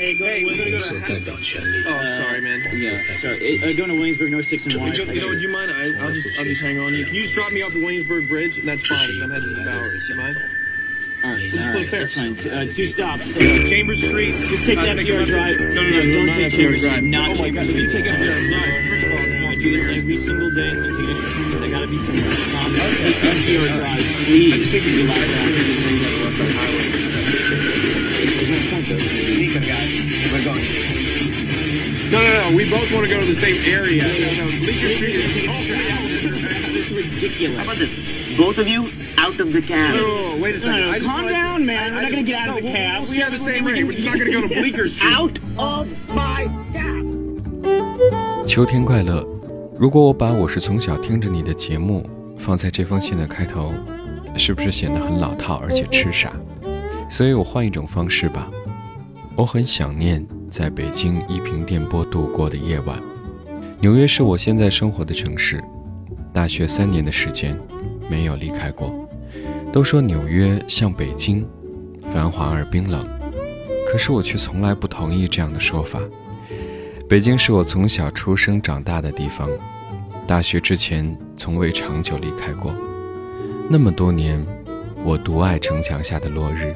Hey, hey, we're gonna go to Hackett. Oh, sorry, man. Yeah, sorry. Uh, Going to Williamsburg, North Six and One. You know, do you mind? I, will just, I'll just hang on. You can you just drop me off at Williamsburg Bridge, and that's fine. I'm heading to the Bowery. Do you mind? All right, all right, that's fine. Uh, two stops. Uh, Chambers Street. Just take uh, that Drive. No, no, no, no don't no, take Chambers Drive. Not oh no, no, no, Take no, no, no, no, no, no, I'm gonna do this every single day. no, gonna take no, no, no, I gotta be somewhere. no, no, no, no, no, no, No. We both want to go to the same area. No, no. Bleecker Street is This is ridiculous. How about this? Both of you out of the cab. No, no, no, wait a second. no, I calm down, man. We're I- not gonna get out of the we'll- cab. We'll share the same rate. We're just not gonna go to Bleecker Street. Out of my cab. 秋天快乐。如果我把我是从小听着你的节目放在这封信的开头，是不是显得很老套而且痴傻？所以我换一种方式吧。我很想念在北京一平电波度过的夜晚。纽约是我现在生活的城市，大学三年的时间没有离开过。都说纽约像北京，繁华而冰冷，可是我却从来不同意这样的说法。北京是我从小出生长大的地方，大学之前从未长久离开过。那么多年，我独爱城墙下的落日。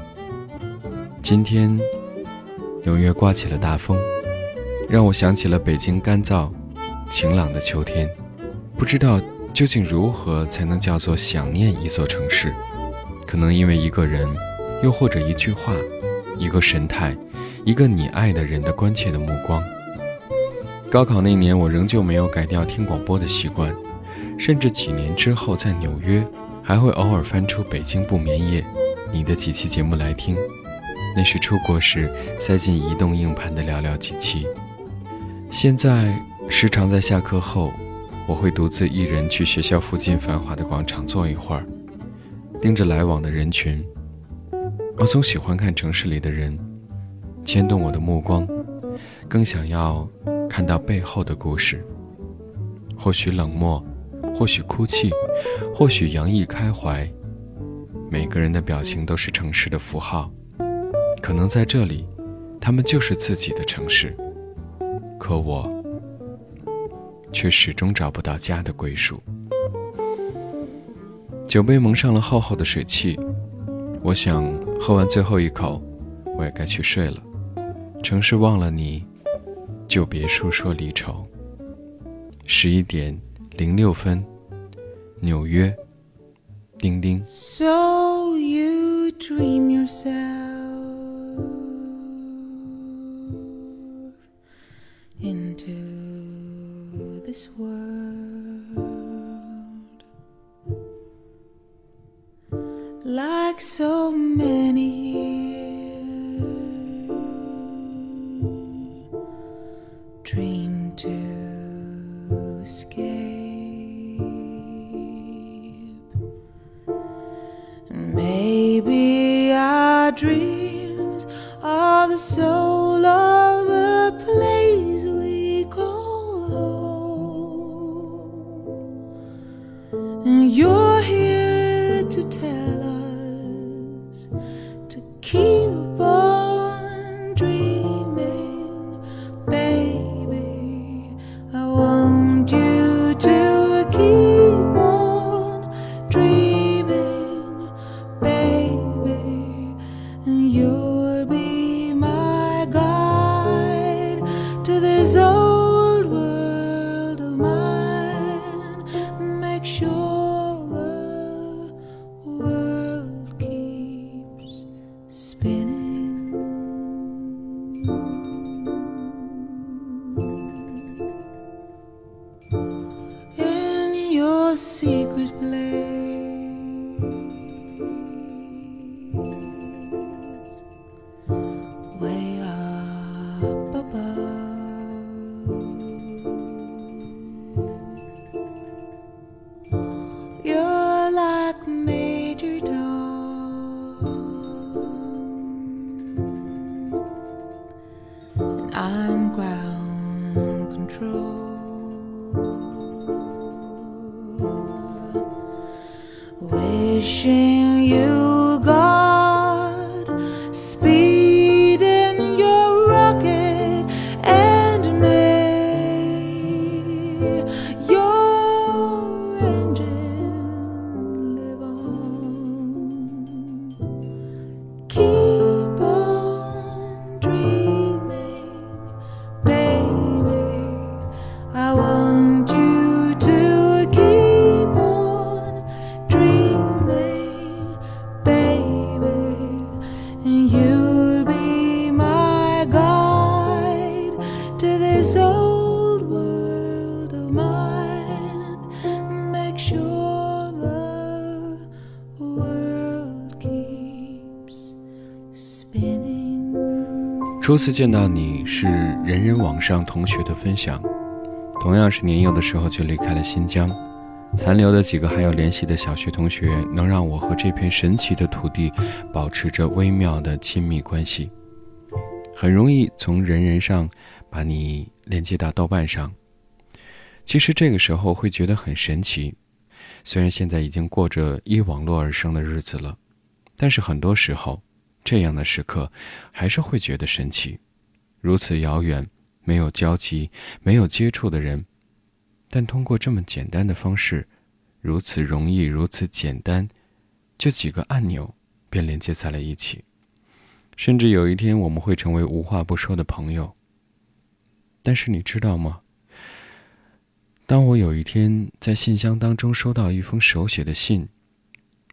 今天，纽约刮起了大风，让我想起了北京干燥、晴朗的秋天。不知道究竟如何才能叫做想念一座城市？可能因为一个人，又或者一句话、一个神态、一个你爱的人的关切的目光。高考那年，我仍旧没有改掉听广播的习惯，甚至几年之后在纽约，还会偶尔翻出《北京不眠夜》你的几期节目来听。那是出国时塞进移动硬盘的寥寥几期。现在时常在下课后，我会独自一人去学校附近繁华的广场坐一会儿，盯着来往的人群。我总喜欢看城市里的人，牵动我的目光，更想要看到背后的故事。或许冷漠，或许哭泣，或许洋溢开怀。每个人的表情都是城市的符号，可能在这里，他们就是自己的城市。可我却始终找不到家的归属。酒杯蒙上了厚厚的水汽，我想喝完最后一口，我也该去睡了。城市忘了你，就别诉说离愁。十一点零六分，纽约，丁丁。So you dream yourself into this world like so many here dream to escape. And maybe our dreams are the soul of 初次见到你是人人网上同学的分享，同样是年幼的时候就离开了新疆，残留的几个还有联系的小学同学，能让我和这片神奇的土地保持着微妙的亲密关系。很容易从人人上把你连接到豆瓣上。其实这个时候会觉得很神奇，虽然现在已经过着依网络而生的日子了，但是很多时候，这样的时刻还是会觉得神奇。如此遥远、没有交集、没有接触的人，但通过这么简单的方式，如此容易、如此简单，就几个按钮便连接在了一起。甚至有一天我们会成为无话不说的朋友。但是你知道吗？当我有一天在信箱当中收到一封手写的信，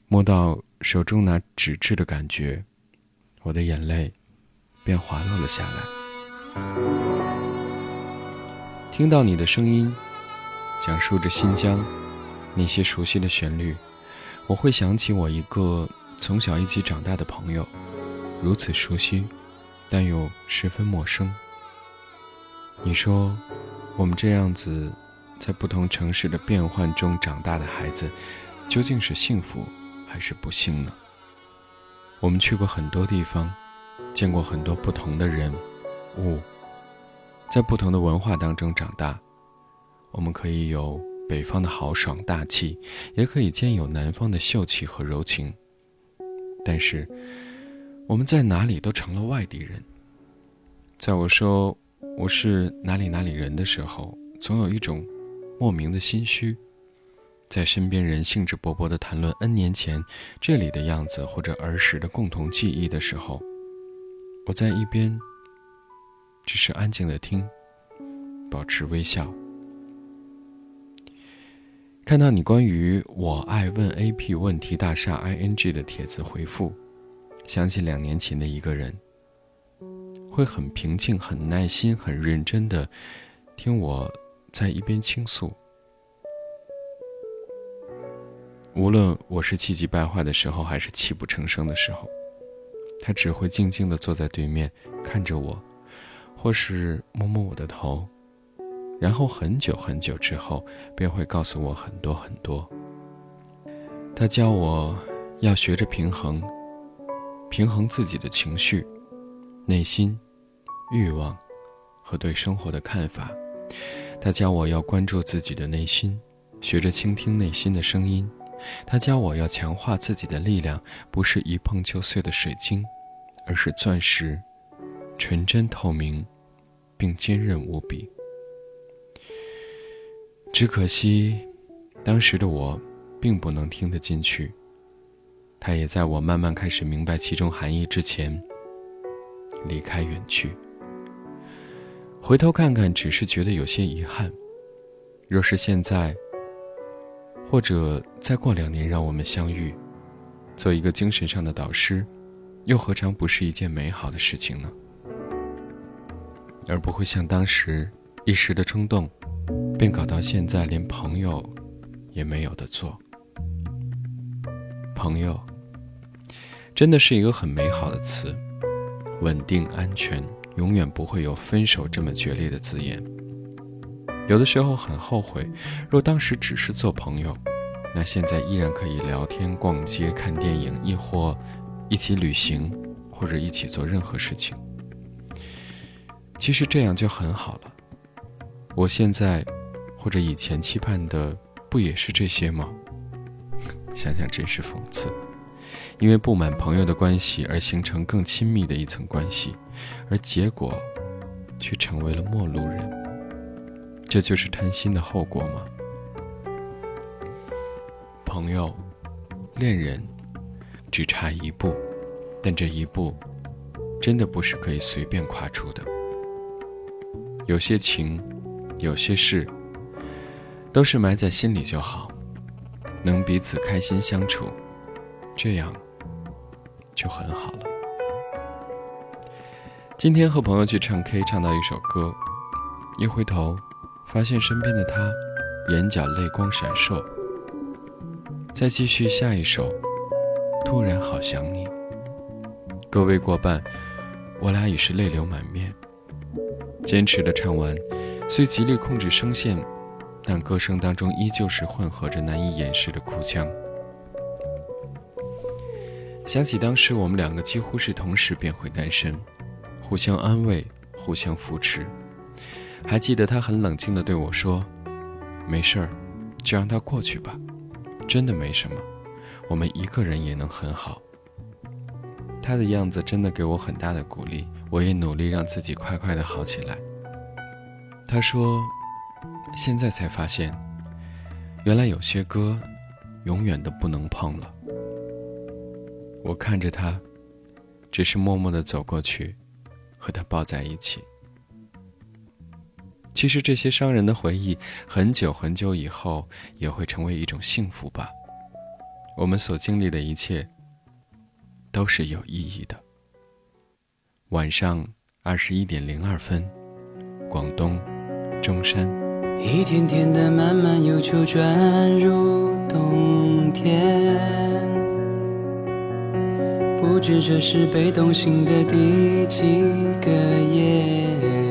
摸到手中拿纸质的感觉，我的眼泪便滑落了下来。听到你的声音，讲述着新疆那些熟悉的旋律，我会想起我一个从小一起长大的朋友。如此熟悉，但又十分陌生。你说，我们这样子在不同城市的变换中长大的孩子，究竟是幸福还是不幸呢？我们去过很多地方，见过很多不同的人物，在不同的文化当中长大。我们可以有北方的豪爽大气，也可以兼有南方的秀气和柔情。但是。我们在哪里都成了外地人。在我说我是哪里哪里人的时候，总有一种莫名的心虚。在身边人兴致勃勃地谈论 N 年前这里的样子或者儿时的共同记忆的时候，我在一边只是安静地听，保持微笑。看到你关于我爱问 AP 问题大厦 ING 的帖子回复。想起两年前的一个人，会很平静、很耐心、很认真的听我在一边倾诉。无论我是气急败坏的时候，还是泣不成声的时候，他只会静静的坐在对面看着我，或是摸摸我的头，然后很久很久之后，便会告诉我很多很多。他教我要学着平衡。平衡自己的情绪、内心、欲望和对生活的看法。他教我要关注自己的内心，学着倾听内心的声音。他教我要强化自己的力量，不是一碰就碎的水晶，而是钻石，纯真透明，并坚韧无比。只可惜，当时的我并不能听得进去。他也在我慢慢开始明白其中含义之前离开远去。回头看看，只是觉得有些遗憾。若是现在，或者再过两年让我们相遇，做一个精神上的导师，又何尝不是一件美好的事情呢？而不会像当时一时的冲动，便搞到现在连朋友也没有的做。朋友。真的是一个很美好的词，稳定、安全，永远不会有分手这么决裂的字眼。有的时候很后悔，若当时只是做朋友，那现在依然可以聊天、逛街、看电影，亦或一起旅行，或者一起做任何事情。其实这样就很好了。我现在或者以前期盼的，不也是这些吗？想想真是讽刺。因为不满朋友的关系而形成更亲密的一层关系，而结果却成为了陌路人。这就是贪心的后果吗？朋友、恋人，只差一步，但这一步真的不是可以随便跨出的。有些情，有些事，都是埋在心里就好，能彼此开心相处，这样。就很好了。今天和朋友去唱 K，唱到一首歌，一回头，发现身边的他，眼角泪光闪烁。再继续下一首，突然好想你。歌未过半，我俩已是泪流满面。坚持的唱完，虽极力控制声线，但歌声当中依旧是混合着难以掩饰的哭腔。想起当时我们两个几乎是同时变回单身，互相安慰，互相扶持。还记得他很冷静地对我说：“没事儿，就让它过去吧，真的没什么，我们一个人也能很好。”他的样子真的给我很大的鼓励，我也努力让自己快快的好起来。他说：“现在才发现，原来有些歌，永远都不能碰了。”我看着他，只是默默的走过去，和他抱在一起。其实这些伤人的回忆，很久很久以后也会成为一种幸福吧。我们所经历的一切，都是有意义的。晚上二十一点零二分，广东中山。一天天的慢慢悠秋转入冬天，不知这是被动性的第几个夜。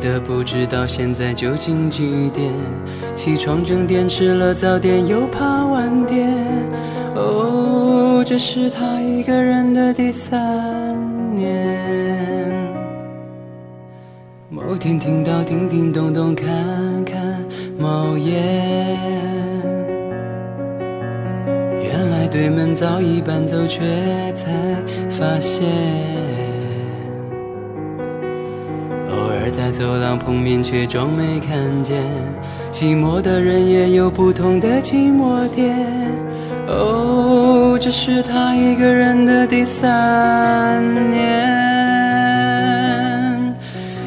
的不知道现在究竟几点，起床整点吃了早点又怕晚点。哦，这是他一个人的第三年。某天听到叮叮咚咚，看看猫眼，原来对门早已搬走，却才发现。走廊碰面，却装没看见。寂寞的人也有不同的寂寞点。哦，这是他一个人的第三年。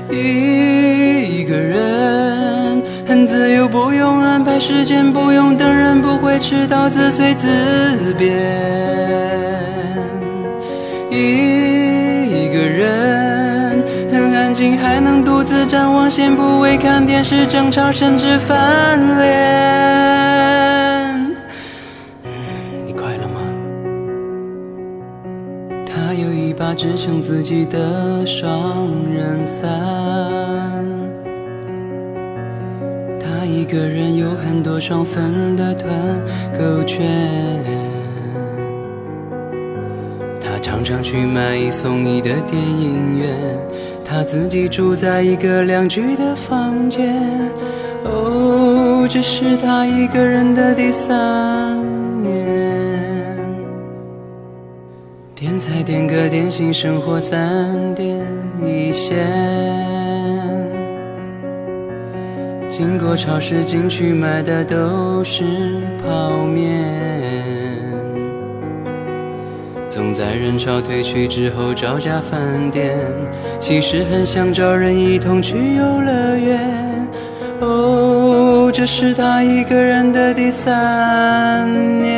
一个人很自由，不用安排时间，不用等人，不会迟到，自随自便。一个人，独自张望线，不为看电视争吵，甚至翻脸。你快乐吗？他有一把支撑自己的双人伞，他一个人有很多双份的团购券，他常常去买一送一的电影院，他自己住在一个两居的房间。哦，这是他一个人的第三年。点菜点歌点心，生活三点一线。经过超市进去买的都是泡面。总在人潮退去之后找家饭店，其实很想找人一同去游乐园。哦，这是他一个人的第三年。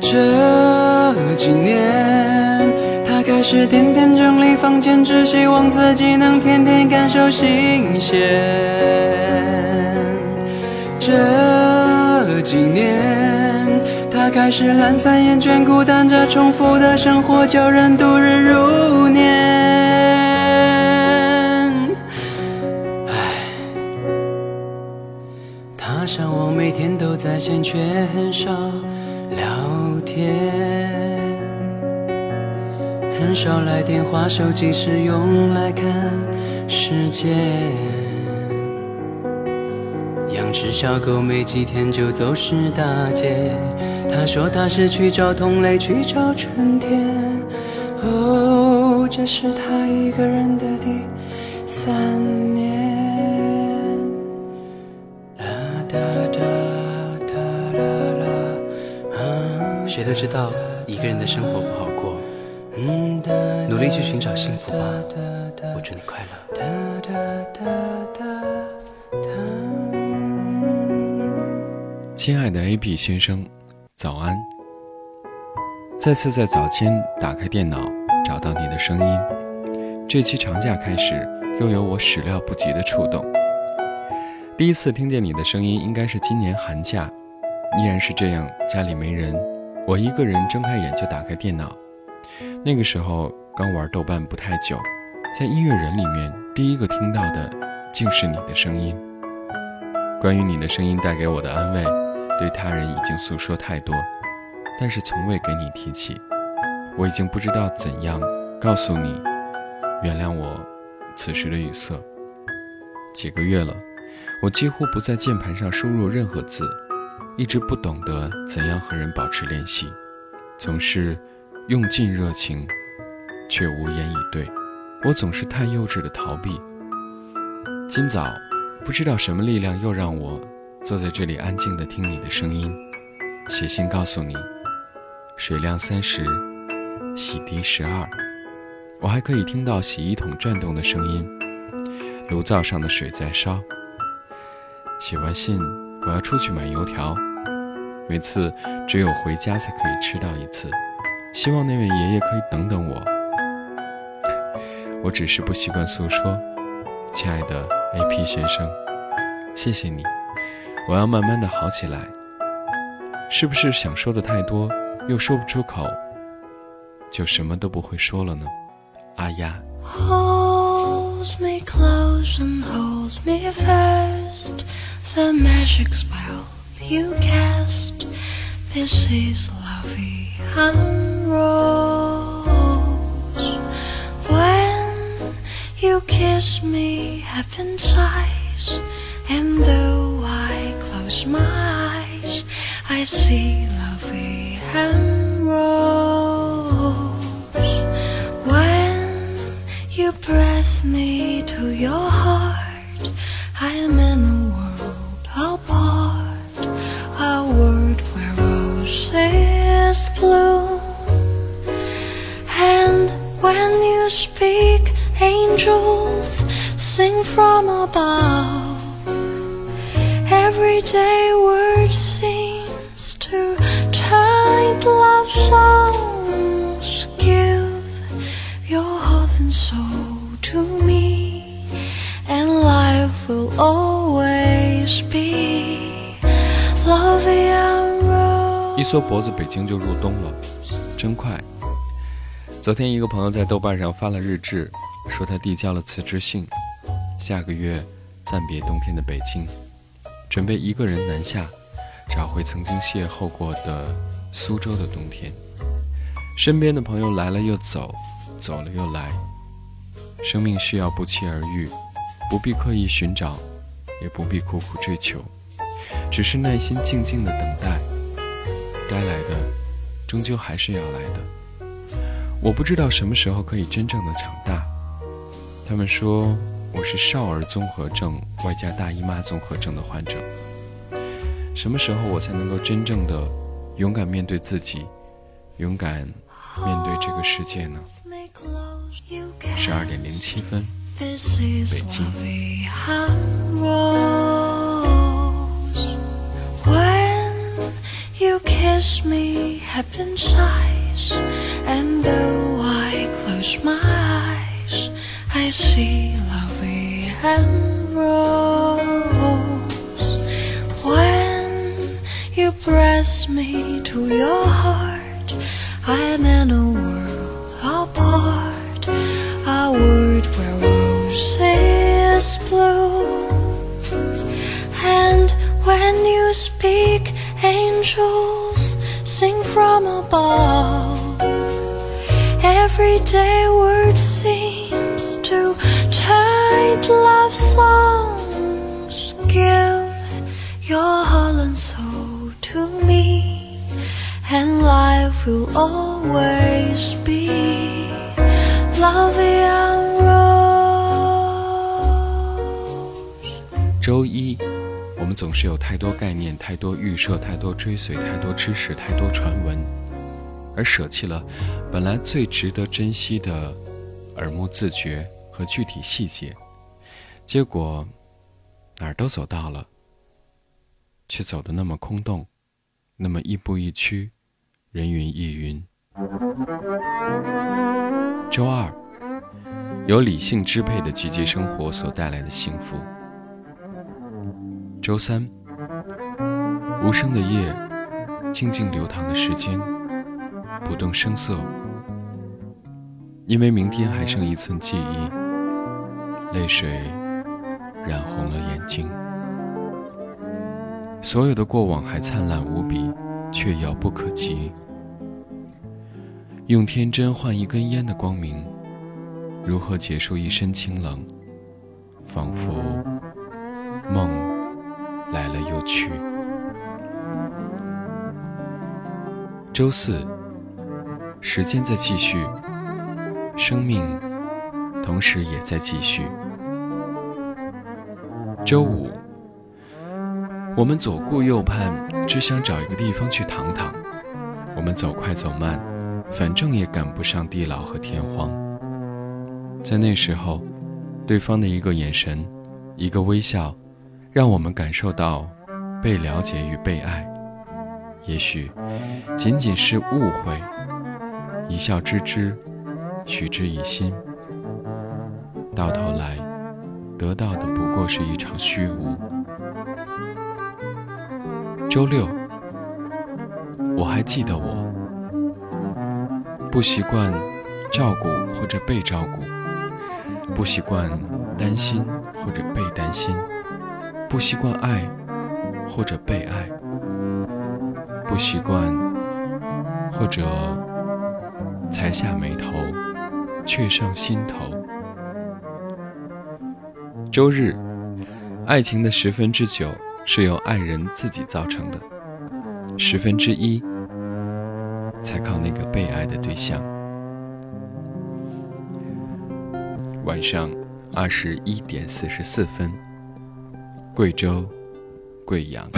这几年，他开始天天整理房间，只希望自己能天天感受新鲜。这几年，开始懒散厌倦，孤单着重复的生活，叫人度日如年。唉他上网每天都在线，却很少聊天，很少来电话，手机是用来看时间。养只小狗没几天就走失大街，他说他是去找同类，去找春天。哦，这是他一个人的第三年。啦哒哒哒啦啦啊谁都知道一个人的生活不好过，嗯努力去寻找幸福吧。我祝你快乐。哒哒哒哒哒。亲爱的 A B 先生，早安。再次在早间打开电脑，找到你的声音。这期长假开始，又有我始料不及的触动。第一次听见你的声音，应该是今年寒假，依然是这样，家里没人，我一个人睁开眼就打开电脑，那个时候刚玩豆瓣不太久，在音乐人里面第一个听到的竟是你的声音。关于你的声音带给我的安慰，对他人已经诉说太多，但是从未给你提起。我已经不知道怎样告诉你，原谅我此时的语塞。几个月了，我几乎不在键盘上输入任何字。一直不懂得怎样和人保持联系，总是用尽热情，却无言以对。我总是太幼稚的逃避。今早，不知道什么力量又让我坐在这里安静的听你的声音，写信告诉你，水量三十，洗涤十二。我还可以听到洗衣桶转动的声音，炉灶上的水在烧。写完信。我要出去买油条，每次只有回家才可以吃到一次。希望那位爷爷可以等等我。我只是不习惯诉说，亲爱的 A.P 先生，谢谢你。我要慢慢的好起来。是不是想说的太多，又说不出口，就什么都不会说了呢？阿丫。the magic spell you cast. This is lovey and rose. When you kiss me, heaven sighs, and though close my eyes, I see and rose. When you press me to your heart, I am in a world apart, a world where roses bloom. And when you speak, angels sing from above. Day words seems to turn into love songs. Give your heart and soul to me, and life will always be lovey and rose. 一缩脖子，北京就入冬了，真快。昨天一个朋友在豆瓣上发了日志，说他递交了辞职信，下个月暂别冬天的北京，准备一个人南下，找回曾经邂逅过的苏州的冬天。身边的朋友来了又走，走了又来，生命需要不期而遇，不必刻意寻找，也不必苦苦追求，只是耐心静静的等待，该来的终究还是要来的。我不知道什么时候可以真正的长大。他们说我是少儿综合症外加大姨妈综合症的患者。什么时候我才能够真正的勇敢面对自己，勇敢面对这个世界呢？十二点零七分，This is 北京。lovey and rose. When you kiss me, heaven sighs, and though I close my eyes, I see love. And rose. When you press me to your heart, I am in a world apart, a world where roses bloom. And when you speak, angels sing from above. Everyday word seems to turn to love songs. Give your heart and soul to me, and life will always be lovey and rose. 周一，我们总是有太多概念、太多预设、太多追随、太多知识、太多传闻，而舍弃了本来最值得珍惜的耳目自觉和具体细节，结果哪儿都走到了，却走得那么空洞，那么亦步亦趋，人云亦云。周二，由理性支配的积极生活所带来的幸福。周三，无声的夜，静静流淌的时间，不动声色，因为明天还剩一寸记忆，泪水染红了眼睛。所有的过往还灿烂无比，却遥不可及。用天真换一根烟的光明，如何结束一身清冷？仿佛梦来了又去。周四，时间在继续，生命同时也在继续。周五，我们左顾右盼，只想找一个地方去躺躺。我们走快走慢。反正也赶不上地老和天荒。在那时候，对方的一个眼神，一个微笑，让我们感受到被了解与被爱。也许仅仅是误会，一笑置之，许之以心。到头来，得到的不过是一场虚无。周六，我还记得我。不习惯照顾或者被照顾，不习惯担心或者被担心，不习惯爱或者被爱，不习惯或者才下眉头，却上心头。周日，爱情的十分之九是由爱人自己造成的，十分之一。才靠那个被爱的对象。晚上二十一点四十四分，贵州贵阳。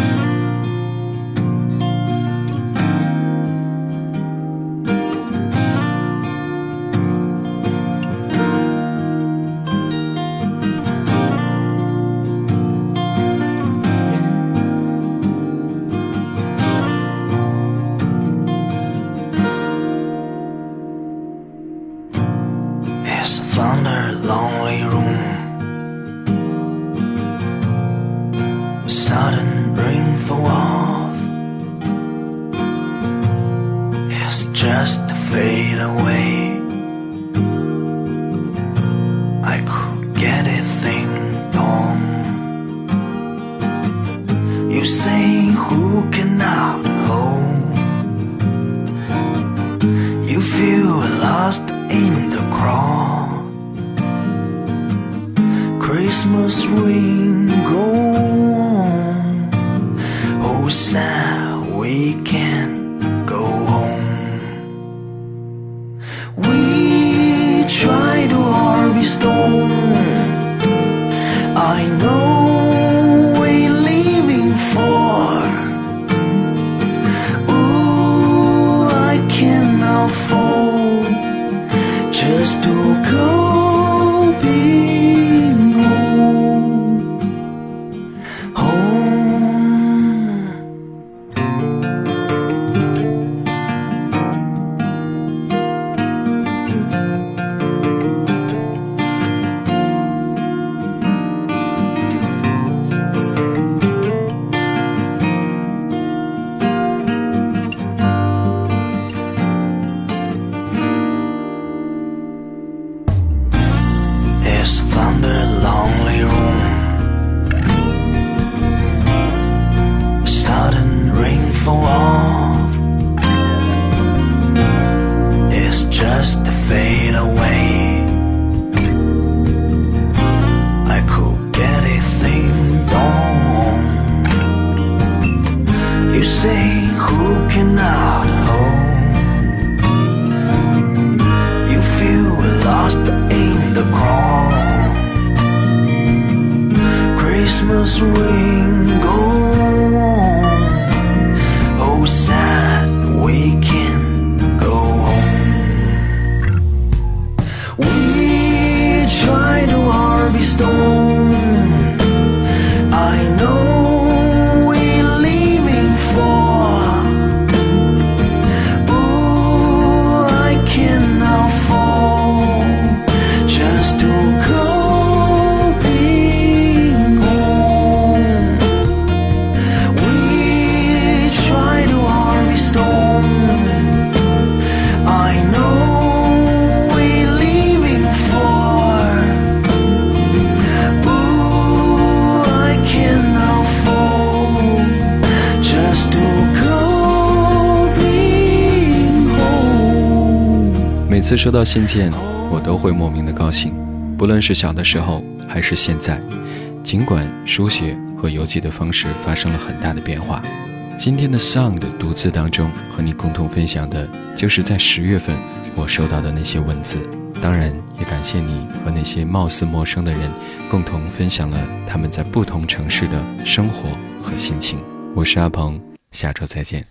sudden rainfall off It's just to fade away. 每次收到信件，我都会莫名的高兴，不论是小的时候还是现在。尽管书写和邮寄的方式发生了很大的变化，今天的 Sound 的读字当中，和你共同分享的就是在十月份我收到的那些文字。当然，也感谢你和那些貌似陌生的人共同分享了他们在不同城市的生活和心情。我是阿鹏，下周再见。